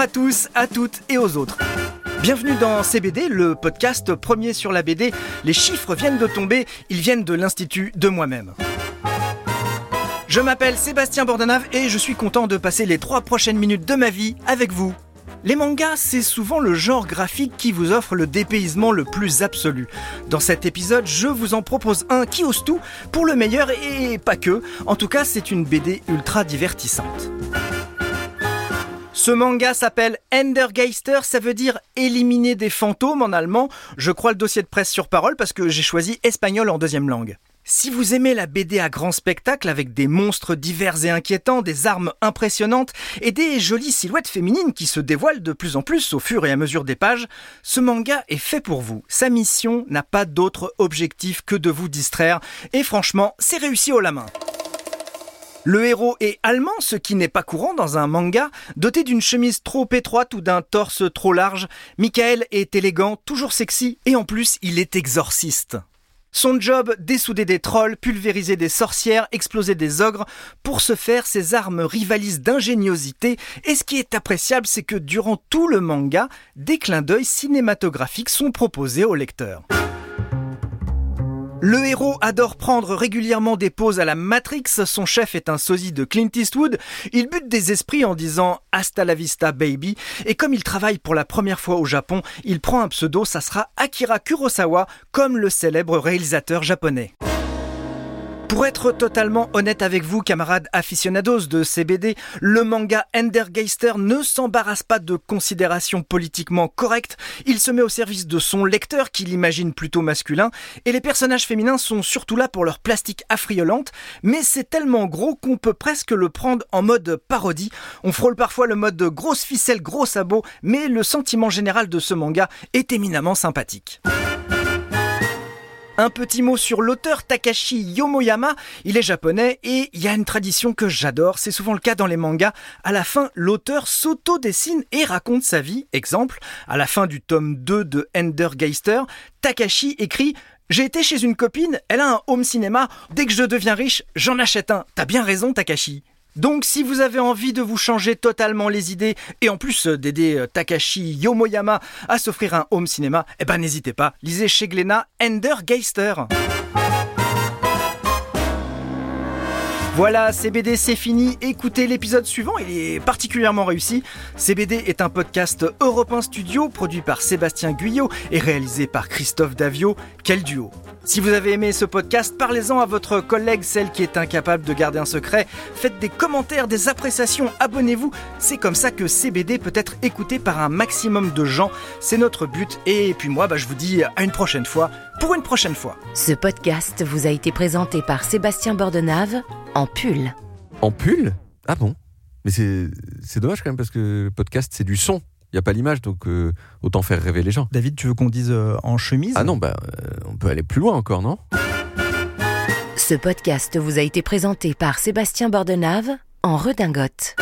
À tous, à toutes et aux autres. Bienvenue dans CBD, le podcast premier sur la BD. Les chiffres viennent de tomber, ils viennent de l'Institut de moi-même. Je m'appelle Sébastien Bordenave et je suis content de passer les trois prochaines minutes de ma vie avec vous. Les mangas, c'est souvent le genre graphique qui vous offre le dépaysement le plus absolu. Dans cet épisode, je vous en propose un qui ose tout, pour le meilleur et pas que. En tout cas, c'est une BD ultra divertissante. Ce manga s'appelle Endergeister, ça veut dire éliminer des fantômes en allemand. Je crois le dossier de presse sur parole parce que j'ai choisi espagnol en deuxième langue. Si vous aimez la BD à grand spectacle avec des monstres divers et inquiétants, des armes impressionnantes et des jolies silhouettes féminines qui se dévoilent de plus en plus au fur et à mesure des pages, ce manga est fait pour vous. Sa mission n'a pas d'autre objectif que de vous distraire et franchement, c'est réussi au la main. Le héros est allemand, ce qui n'est pas courant dans un manga. Doté d'une chemise trop étroite ou d'un torse trop large, Michael est élégant, toujours sexy, et en plus, il est exorciste. Son job, dessouder des trolls, pulvériser des sorcières, exploser des ogres. Pour ce faire, ses armes rivalisent d'ingéniosité, et ce qui est appréciable, c'est que durant tout le manga, des clins d'œil cinématographiques sont proposés au lecteur. Le héros adore prendre régulièrement des pauses à la Matrix, son chef est un sosie de Clint Eastwood, il bute des esprits en disant Hasta la vista baby, et comme il travaille pour la première fois au Japon, il prend un pseudo, ça sera Akira Kurosawa, comme le célèbre réalisateur japonais. Pour être totalement honnête avec vous, camarades aficionados de CBD, le manga Endergeister ne s'embarrasse pas de considérations politiquement correctes. Il se met au service de son lecteur qui l'imagine plutôt masculin, et les personnages féminins sont surtout là pour leur plastique affriolante, mais c'est tellement gros qu'on peut presque le prendre en mode parodie. On frôle parfois le mode grosse ficelle, gros sabot, mais le sentiment général de ce manga est éminemment sympathique. Un petit mot sur l'auteur Takashi Yomoyama. Il est japonais et il y a une tradition que j'adore. C'est souvent le cas dans les mangas. À la fin, l'auteur s'auto-dessine et raconte sa vie. Exemple, à la fin du tome 2 de Endergeister, Takashi écrit j'ai été chez une copine, elle a un home cinéma. Dès que je deviens riche, j'en achète un. T'as bien raison, Takashi. Donc si vous avez envie de vous changer totalement les idées et en plus euh, d'aider euh, Takashi Yomoyama à s'offrir un home cinéma, eh ben n'hésitez pas, lisez chez Glénat Ender Geister. Voilà, CBD c'est fini. Écoutez l'épisode suivant, il est particulièrement réussi. CBD est un podcast européen studio produit par Sébastien Guyot et réalisé par Christophe Davio. Quel duo si vous avez aimé ce podcast, parlez-en à votre collègue, celle qui est incapable de garder un secret. Faites des commentaires, des appréciations, abonnez-vous. C'est comme ça que CBD peut être écouté par un maximum de gens. C'est notre but. Et puis moi, bah, je vous dis à une prochaine fois, pour une prochaine fois. Ce podcast vous a été présenté par Sébastien Bordenave en pull. En pull? Ah bon? Mais c'est dommage quand même parce que le podcast c'est du son. Il n'y a pas l'image, donc euh, autant faire rêver les gens. David, tu veux qu'on dise euh, en chemise? Ah non, bah, euh, on peut aller plus loin encore, non? Ce podcast vous a été présenté par Sébastien Bordenave en redingote.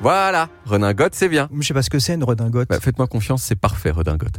Voilà, redingote, c'est bien. Je sais pas ce que c'est une redingote. Bah, Faites-moi confiance, c'est parfait, redingote.